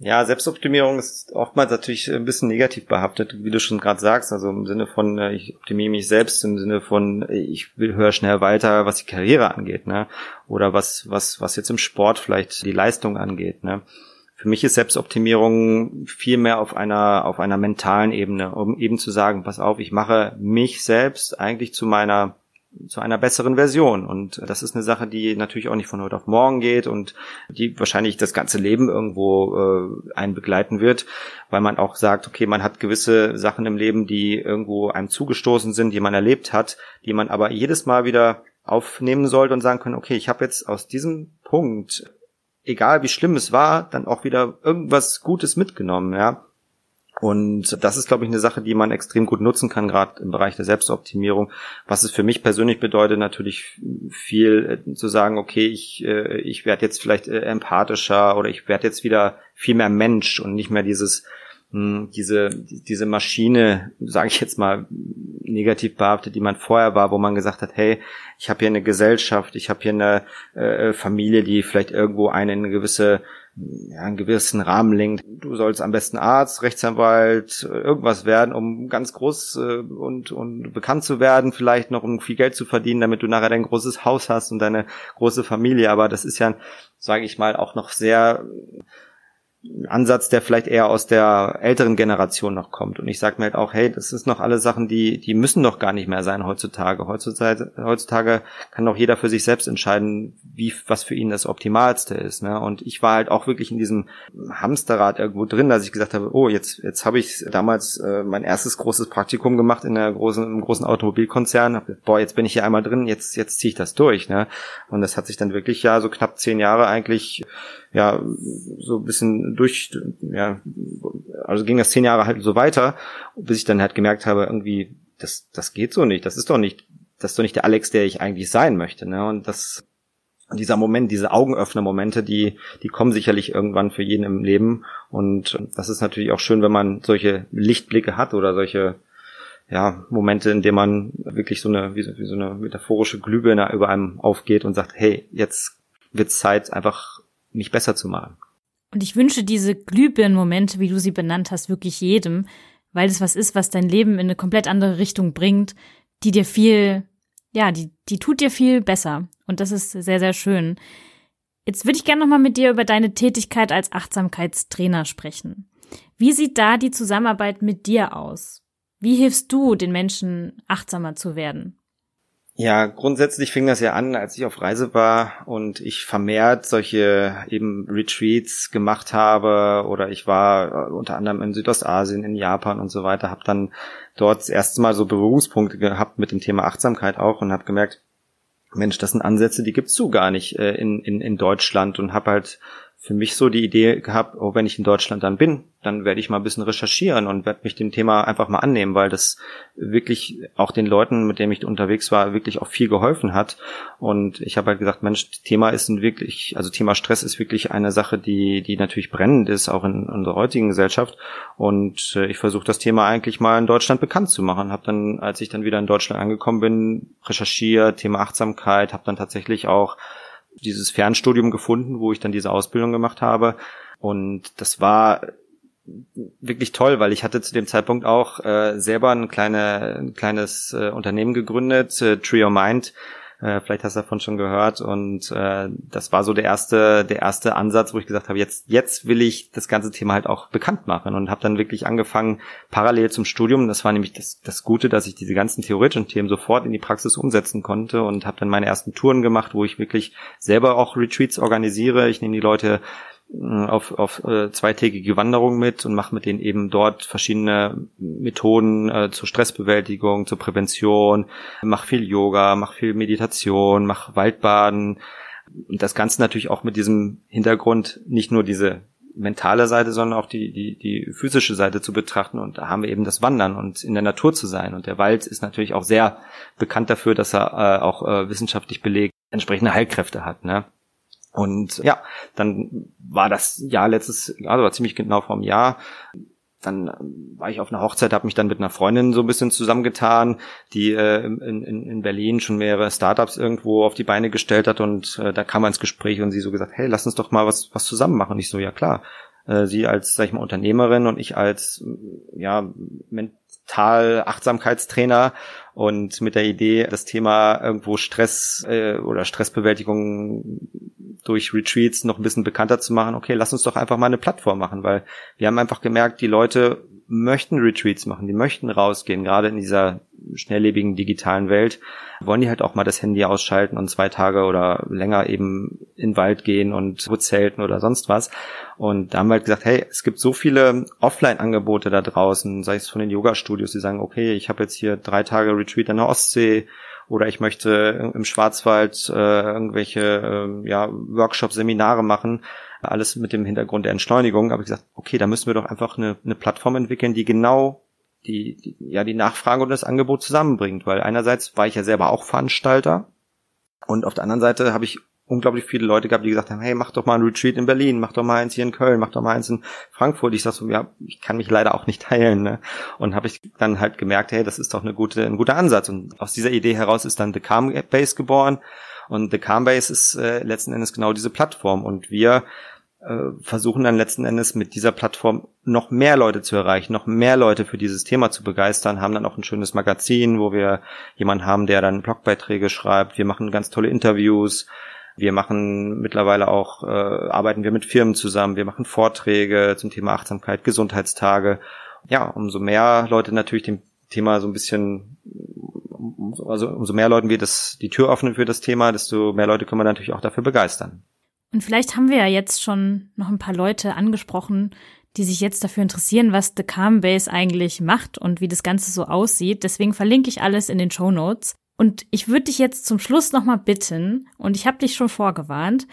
Ja, Selbstoptimierung ist oftmals natürlich ein bisschen negativ behaftet, wie du schon gerade sagst, also im Sinne von, äh, ich optimiere mich selbst, im Sinne von, ich will höher, schnell weiter, was die Karriere angeht, ne? Oder was, was, was jetzt im Sport vielleicht die Leistung angeht, ne? Für mich ist Selbstoptimierung viel mehr auf einer, auf einer mentalen Ebene, um eben zu sagen, pass auf, ich mache mich selbst eigentlich zu meiner zu einer besseren Version. Und das ist eine Sache, die natürlich auch nicht von heute auf morgen geht und die wahrscheinlich das ganze Leben irgendwo äh, einen begleiten wird, weil man auch sagt, okay, man hat gewisse Sachen im Leben, die irgendwo einem zugestoßen sind, die man erlebt hat, die man aber jedes Mal wieder aufnehmen sollte und sagen können, okay, ich habe jetzt aus diesem Punkt, egal wie schlimm es war, dann auch wieder irgendwas Gutes mitgenommen, ja. Und das ist, glaube ich, eine Sache, die man extrem gut nutzen kann, gerade im Bereich der Selbstoptimierung. Was es für mich persönlich bedeutet, natürlich viel äh, zu sagen, okay, ich, äh, ich werde jetzt vielleicht äh, empathischer oder ich werde jetzt wieder viel mehr Mensch und nicht mehr dieses hm, diese diese Maschine, sage ich jetzt mal negativ behaftet, die man vorher war, wo man gesagt hat, hey, ich habe hier eine Gesellschaft, ich habe hier eine Familie, die vielleicht irgendwo eine, eine gewisse ja, einen gewissen Rahmen lenkt. Du sollst am besten Arzt, Rechtsanwalt, irgendwas werden, um ganz groß äh, und, und bekannt zu werden, vielleicht noch um viel Geld zu verdienen, damit du nachher dein großes Haus hast und deine große Familie. Aber das ist ja, sage ich mal, auch noch sehr Ansatz, der vielleicht eher aus der älteren Generation noch kommt. Und ich sage mir halt auch, hey, das ist noch alle Sachen, die, die müssen doch gar nicht mehr sein heutzutage. Heutzutage, heutzutage kann doch jeder für sich selbst entscheiden, wie, was für ihn das Optimalste ist. Ne? Und ich war halt auch wirklich in diesem Hamsterrad irgendwo drin, dass ich gesagt habe, oh, jetzt, jetzt habe ich damals äh, mein erstes großes Praktikum gemacht in der großen, im großen Automobilkonzern. Boah, jetzt bin ich hier einmal drin, jetzt, jetzt ziehe ich das durch. Ne? Und das hat sich dann wirklich ja so knapp zehn Jahre eigentlich ja so ein bisschen durch, ja, also ging das zehn Jahre halt so weiter, bis ich dann halt gemerkt habe, irgendwie, das, das geht so nicht, das ist doch nicht, das ist doch nicht der Alex, der ich eigentlich sein möchte, ne? Und das, dieser Moment, diese Augenöffner-Momente, die, die kommen sicherlich irgendwann für jeden im Leben. Und das ist natürlich auch schön, wenn man solche Lichtblicke hat oder solche, ja, Momente, in denen man wirklich so eine, wie so, wie so eine metaphorische Glühbirne über einem aufgeht und sagt, hey, jetzt wird's Zeit, einfach mich besser zu machen. Und ich wünsche diese Glühbirnenmomente, wie du sie benannt hast, wirklich jedem, weil es was ist, was dein Leben in eine komplett andere Richtung bringt, die dir viel, ja, die, die tut dir viel besser. Und das ist sehr, sehr schön. Jetzt würde ich gerne nochmal mit dir über deine Tätigkeit als Achtsamkeitstrainer sprechen. Wie sieht da die Zusammenarbeit mit dir aus? Wie hilfst du den Menschen, achtsamer zu werden? Ja, grundsätzlich fing das ja an, als ich auf Reise war und ich vermehrt solche eben Retreats gemacht habe oder ich war äh, unter anderem in Südostasien, in Japan und so weiter, habe dann dort das erste Mal so Berührungspunkte gehabt mit dem Thema Achtsamkeit auch und habe gemerkt, Mensch, das sind Ansätze, die gibt's so gar nicht äh, in, in, in Deutschland und habe halt für mich so die Idee gehabt, oh, wenn ich in Deutschland dann bin, dann werde ich mal ein bisschen recherchieren und werde mich dem Thema einfach mal annehmen, weil das wirklich auch den Leuten, mit denen ich unterwegs war, wirklich auch viel geholfen hat. Und ich habe halt gesagt, Mensch, Thema ist ein wirklich, also Thema Stress ist wirklich eine Sache, die, die natürlich brennend ist, auch in unserer heutigen Gesellschaft. Und äh, ich versuche das Thema eigentlich mal in Deutschland bekannt zu machen. Habe dann, als ich dann wieder in Deutschland angekommen bin, recherchiert, Thema Achtsamkeit, habe dann tatsächlich auch dieses Fernstudium gefunden, wo ich dann diese Ausbildung gemacht habe. Und das war wirklich toll, weil ich hatte zu dem Zeitpunkt auch äh, selber ein, kleine, ein kleines äh, Unternehmen gegründet, äh, Trio Mind, äh, vielleicht hast du davon schon gehört. Und äh, das war so der erste, der erste Ansatz, wo ich gesagt habe, jetzt, jetzt will ich das ganze Thema halt auch bekannt machen und habe dann wirklich angefangen, parallel zum Studium. Das war nämlich das, das Gute, dass ich diese ganzen theoretischen Themen sofort in die Praxis umsetzen konnte und habe dann meine ersten Touren gemacht, wo ich wirklich selber auch Retreats organisiere. Ich nehme die Leute auf, auf äh, zweitägige Wanderung mit und mache mit denen eben dort verschiedene Methoden äh, zur Stressbewältigung, zur Prävention, mach viel Yoga, mach viel Meditation, mach Waldbaden und das Ganze natürlich auch mit diesem Hintergrund nicht nur diese mentale Seite, sondern auch die, die, die physische Seite zu betrachten. Und da haben wir eben das Wandern und in der Natur zu sein. Und der Wald ist natürlich auch sehr bekannt dafür, dass er äh, auch äh, wissenschaftlich belegt entsprechende Heilkräfte hat. Ne? Und ja, dann war das Jahr letztes, also war ziemlich genau vor einem Jahr, dann war ich auf einer Hochzeit, habe mich dann mit einer Freundin so ein bisschen zusammengetan, die äh, in, in, in Berlin schon mehrere Startups irgendwo auf die Beine gestellt hat und äh, da kam man ins Gespräch und sie so gesagt, hey, lass uns doch mal was was zusammen machen. Ich so, ja klar. Äh, sie als, sag ich mal, Unternehmerin und ich als ja mental Achtsamkeitstrainer und mit der Idee, das Thema irgendwo Stress äh, oder Stressbewältigung durch Retreats noch ein bisschen bekannter zu machen, okay, lass uns doch einfach mal eine Plattform machen, weil wir haben einfach gemerkt, die Leute möchten Retreats machen, die möchten rausgehen, gerade in dieser schnelllebigen digitalen Welt, wollen die halt auch mal das Handy ausschalten und zwei Tage oder länger eben in den Wald gehen und zelten oder sonst was. Und da haben wir halt gesagt, hey, es gibt so viele Offline-Angebote da draußen, sei es von den Yoga-Studios, die sagen, okay, ich habe jetzt hier drei Tage Retreat an der Ostsee oder ich möchte im Schwarzwald äh, irgendwelche äh, ja, Workshops, Seminare machen, alles mit dem Hintergrund der Entschleunigung. Aber ich gesagt, okay, da müssen wir doch einfach eine, eine Plattform entwickeln, die genau die, die, ja, die Nachfrage und das Angebot zusammenbringt. Weil einerseits war ich ja selber auch Veranstalter und auf der anderen Seite habe ich unglaublich viele Leute gehabt, die gesagt haben, hey, mach doch mal ein Retreat in Berlin, mach doch mal eins hier in Köln, mach doch mal eins in Frankfurt. Ich sag so, ja, ich kann mich leider auch nicht teilen. Ne? Und habe ich dann halt gemerkt, hey, das ist doch eine gute, ein guter Ansatz. Und aus dieser Idee heraus ist dann The Calm Base geboren. Und The Calm Base ist äh, letzten Endes genau diese Plattform. Und wir äh, versuchen dann letzten Endes mit dieser Plattform noch mehr Leute zu erreichen, noch mehr Leute für dieses Thema zu begeistern, haben dann auch ein schönes Magazin, wo wir jemanden haben, der dann Blogbeiträge schreibt. Wir machen ganz tolle Interviews. Wir machen mittlerweile auch, äh, arbeiten wir mit Firmen zusammen, wir machen Vorträge zum Thema Achtsamkeit, Gesundheitstage. Ja, umso mehr Leute natürlich dem Thema so ein bisschen, also umso mehr Leuten wir das, die Tür öffnen für das Thema, desto mehr Leute können wir natürlich auch dafür begeistern. Und vielleicht haben wir ja jetzt schon noch ein paar Leute angesprochen, die sich jetzt dafür interessieren, was The Calm Base eigentlich macht und wie das Ganze so aussieht. Deswegen verlinke ich alles in den Show Notes. Und ich würde dich jetzt zum Schluss nochmal bitten, und ich habe dich schon vorgewarnt,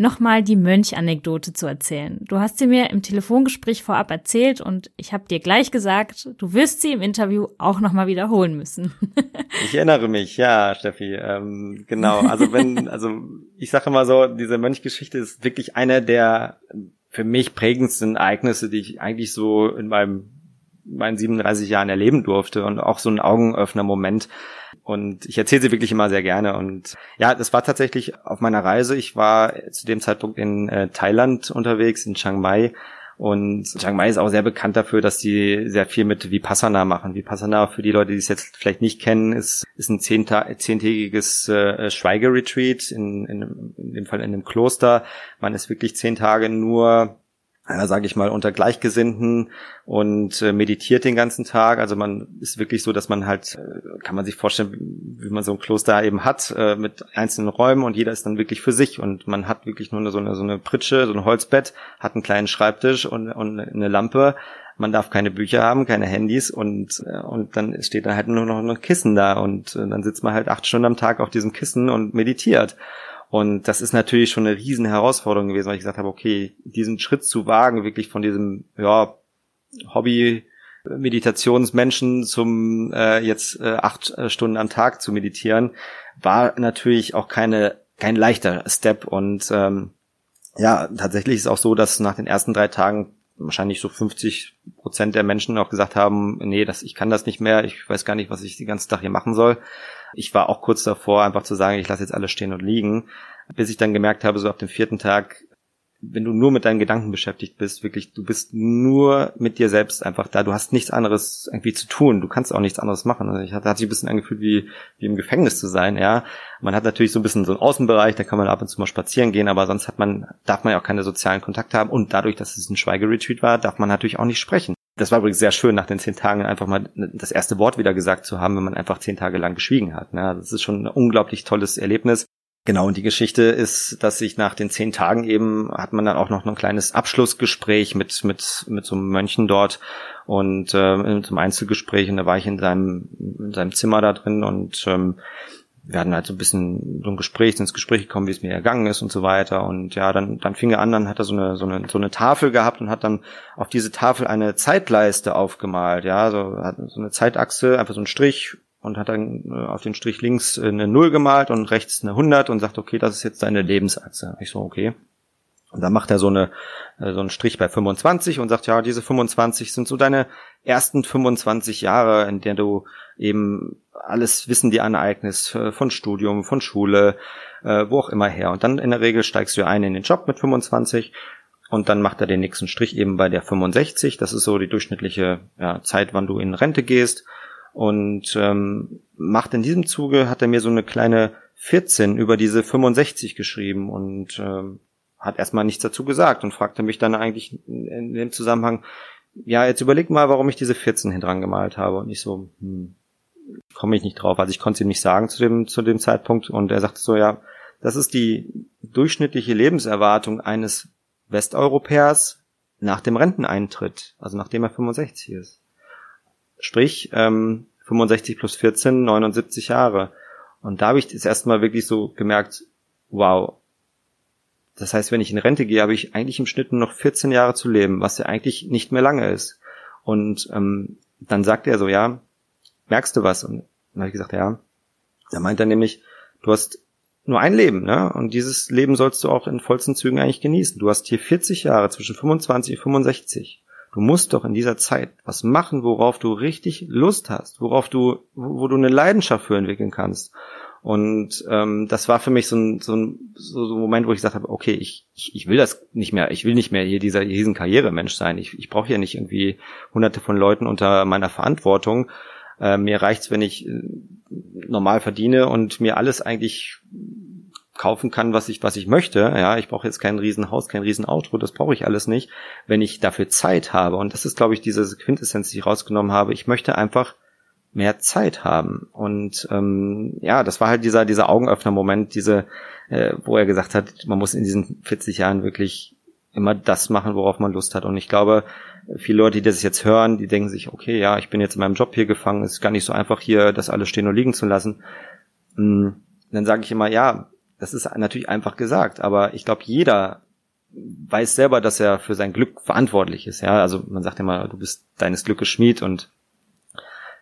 nochmal die Mönch-Anekdote zu erzählen. Du hast sie mir im Telefongespräch vorab erzählt und ich habe dir gleich gesagt, du wirst sie im Interview auch nochmal wiederholen müssen. ich erinnere mich, ja, Steffi. Ähm, genau, also wenn, also ich sage mal so, diese Mönchgeschichte ist wirklich einer der für mich prägendsten Ereignisse, die ich eigentlich so in meinem meinen 37 Jahren erleben durfte und auch so ein Augenöffner-Moment. Und ich erzähle sie wirklich immer sehr gerne. Und ja, das war tatsächlich auf meiner Reise. Ich war zu dem Zeitpunkt in äh, Thailand unterwegs, in Chiang Mai. Und Chiang Mai ist auch sehr bekannt dafür, dass die sehr viel mit Vipassana machen. Vipassana, für die Leute, die es jetzt vielleicht nicht kennen, ist, ist ein zehntägiges äh, Schweigeretreat, in, in, in dem Fall in einem Kloster. Man ist wirklich zehn Tage nur ja, sage ich mal, unter Gleichgesinnten und äh, meditiert den ganzen Tag. Also man ist wirklich so, dass man halt, äh, kann man sich vorstellen, wie man so ein Kloster eben hat, äh, mit einzelnen Räumen und jeder ist dann wirklich für sich und man hat wirklich nur eine, so eine so eine Pritsche, so ein Holzbett, hat einen kleinen Schreibtisch und, und eine Lampe. Man darf keine Bücher haben, keine Handys und äh, und dann steht dann halt nur noch ein Kissen da und äh, dann sitzt man halt acht Stunden am Tag auf diesem Kissen und meditiert. Und das ist natürlich schon eine riesen Herausforderung gewesen, weil ich gesagt habe, okay, diesen Schritt zu wagen, wirklich von diesem, ja, Hobby Meditationsmenschen zum äh, jetzt äh, acht äh, Stunden am Tag zu meditieren, war natürlich auch keine kein leichter Step und ähm, ja, tatsächlich ist auch so, dass nach den ersten drei Tagen wahrscheinlich so 50 Prozent der Menschen auch gesagt haben, nee, das, ich kann das nicht mehr, ich weiß gar nicht, was ich den ganzen Tag hier machen soll. Ich war auch kurz davor, einfach zu sagen, ich lasse jetzt alles stehen und liegen, bis ich dann gemerkt habe, so ab dem vierten Tag, wenn du nur mit deinen Gedanken beschäftigt bist, wirklich, du bist nur mit dir selbst einfach da. Du hast nichts anderes irgendwie zu tun. Du kannst auch nichts anderes machen. Also ich hatte, hatte sich ein bisschen angefühlt, wie, wie im Gefängnis zu sein, ja. Man hat natürlich so ein bisschen so einen Außenbereich, da kann man ab und zu mal spazieren gehen, aber sonst hat man, darf man ja auch keine sozialen Kontakte haben. Und dadurch, dass es ein Schweigeretreat war, darf man natürlich auch nicht sprechen. Das war übrigens sehr schön, nach den zehn Tagen einfach mal das erste Wort wieder gesagt zu haben, wenn man einfach zehn Tage lang geschwiegen hat. Ne? Das ist schon ein unglaublich tolles Erlebnis. Genau, und die Geschichte ist, dass sich nach den zehn Tagen eben hat man dann auch noch ein kleines Abschlussgespräch mit mit mit so einem Mönchen dort und äh, zum Einzelgespräch und da war ich in seinem in seinem Zimmer da drin und ähm, wir hatten halt so ein bisschen so ein Gespräch, ins Gespräch gekommen, wie es mir ergangen ist und so weiter. Und ja, dann, dann fing er an, dann hat er so eine, so eine, so eine Tafel gehabt und hat dann auf diese Tafel eine Zeitleiste aufgemalt, ja, so, hat so eine Zeitachse, einfach so ein Strich, und hat dann äh, auf den Strich links eine 0 gemalt und rechts eine 100 und sagt, okay, das ist jetzt deine Lebensachse. Ich so, okay. Und dann macht er so eine äh, so einen Strich bei 25 und sagt, ja, diese 25 sind so deine ersten 25 Jahre, in der du eben alles Wissen dir aneignest, äh, von Studium, von Schule, äh, wo auch immer her. Und dann in der Regel steigst du ein in den Job mit 25 und dann macht er den nächsten Strich eben bei der 65. Das ist so die durchschnittliche ja, Zeit, wann du in Rente gehst. Und ähm, macht in diesem Zuge, hat er mir so eine kleine 14 über diese 65 geschrieben und ähm, hat erstmal nichts dazu gesagt und fragte mich dann eigentlich in dem Zusammenhang, ja, jetzt überleg mal, warum ich diese 14 dran gemalt habe. Und ich so, hm, komme ich nicht drauf. Also ich konnte es ihm nicht sagen zu dem, zu dem Zeitpunkt. Und er sagte so, ja, das ist die durchschnittliche Lebenserwartung eines Westeuropäers nach dem Renteneintritt, also nachdem er 65 ist. Sprich, ähm, 65 plus 14, 79 Jahre. Und da habe ich das erstmal wirklich so gemerkt, wow. Das heißt, wenn ich in Rente gehe, habe ich eigentlich im Schnitt nur noch 14 Jahre zu leben, was ja eigentlich nicht mehr lange ist. Und ähm, dann sagt er so, ja, merkst du was? Und dann habe ich gesagt, ja. Da meint er nämlich, du hast nur ein Leben, ne? Und dieses Leben sollst du auch in vollsten Zügen eigentlich genießen. Du hast hier 40 Jahre zwischen 25 und 65. Du musst doch in dieser Zeit was machen, worauf du richtig Lust hast, worauf du, wo, du eine Leidenschaft für entwickeln kannst. Und ähm, das war für mich so ein, so ein, so ein Moment, wo ich gesagt habe, okay, ich, ich, ich will das nicht mehr, ich will nicht mehr hier dieser riesen Karrieremensch sein. Ich, ich brauche ja nicht irgendwie hunderte von Leuten unter meiner Verantwortung. Äh, mir reicht's, wenn ich äh, normal verdiene und mir alles eigentlich kaufen kann, was ich, was ich möchte. Ja, ich brauche jetzt kein Riesenhaus, kein Riesenauto, das brauche ich alles nicht, wenn ich dafür Zeit habe. Und das ist, glaube ich, diese Quintessenz, die ich rausgenommen habe. Ich möchte einfach mehr Zeit haben. Und ähm, ja, das war halt dieser, dieser Augenöffner-Moment, diese, äh, wo er gesagt hat, man muss in diesen 40 Jahren wirklich immer das machen, worauf man Lust hat. Und ich glaube, viele Leute, die das jetzt hören, die denken sich, okay, ja, ich bin jetzt in meinem Job hier gefangen, es ist gar nicht so einfach hier, das alles stehen und liegen zu lassen. Hm, dann sage ich immer, ja, das ist natürlich einfach gesagt, aber ich glaube, jeder weiß selber, dass er für sein Glück verantwortlich ist. Ja, also man sagt immer, du bist deines Glückes Schmied und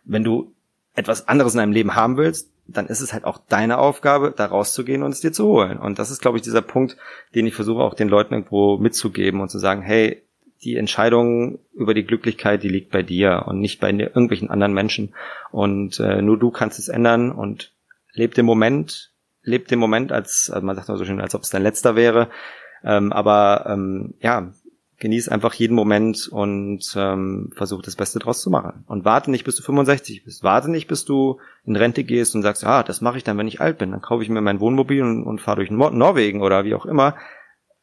wenn du etwas anderes in deinem Leben haben willst, dann ist es halt auch deine Aufgabe, da rauszugehen und es dir zu holen. Und das ist, glaube ich, dieser Punkt, den ich versuche auch den Leuten irgendwo mitzugeben und zu sagen, hey, die Entscheidung über die Glücklichkeit, die liegt bei dir und nicht bei irgendwelchen anderen Menschen. Und äh, nur du kannst es ändern und leb den Moment, leb den Moment als, also man sagt immer so schön, als ob es dein letzter wäre. Ähm, aber ähm, ja, genieß einfach jeden Moment und ähm, versuch das Beste draus zu machen. Und warte nicht, bis du 65 bist. Warte nicht, bis du in Rente gehst und sagst, ah, das mache ich dann, wenn ich alt bin. Dann kaufe ich mir mein Wohnmobil und, und fahre durch Norwegen oder wie auch immer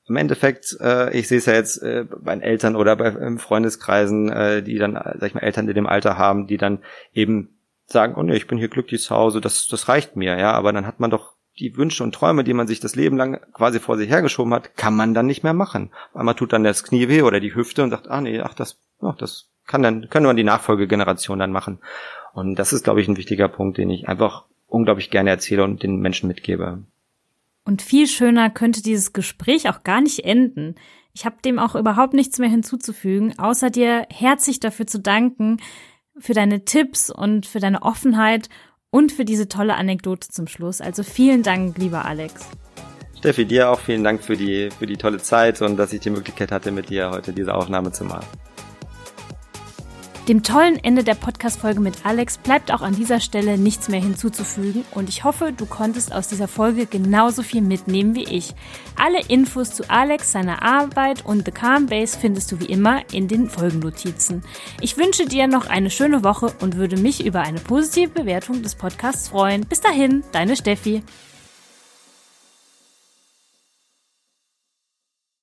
im Endeffekt, äh, ich sehe es ja jetzt äh, bei den Eltern oder bei ähm, Freundeskreisen, äh, die dann, sag ich mal, Eltern in dem Alter haben, die dann eben sagen, oh nee, ich bin hier glücklich zu Hause, das, das reicht mir, ja, aber dann hat man doch die Wünsche und Träume, die man sich das Leben lang quasi vor sich hergeschoben hat, kann man dann nicht mehr machen. Einmal tut dann das Knie weh oder die Hüfte und sagt, ah nee, ach das, ach, das kann dann, können wir die Nachfolgegeneration dann machen. Und das ist, glaube ich, ein wichtiger Punkt, den ich einfach unglaublich gerne erzähle und den Menschen mitgebe. Und viel schöner könnte dieses Gespräch auch gar nicht enden. Ich habe dem auch überhaupt nichts mehr hinzuzufügen, außer dir herzlich dafür zu danken, für deine Tipps und für deine Offenheit und für diese tolle Anekdote zum Schluss. Also vielen Dank, lieber Alex. Steffi, dir auch vielen Dank für die, für die tolle Zeit und dass ich die Möglichkeit hatte, mit dir heute diese Aufnahme zu machen. Dem tollen Ende der Podcast-Folge mit Alex bleibt auch an dieser Stelle nichts mehr hinzuzufügen und ich hoffe, du konntest aus dieser Folge genauso viel mitnehmen wie ich. Alle Infos zu Alex, seiner Arbeit und The Calm Base findest du wie immer in den Folgennotizen. Ich wünsche dir noch eine schöne Woche und würde mich über eine positive Bewertung des Podcasts freuen. Bis dahin, deine Steffi.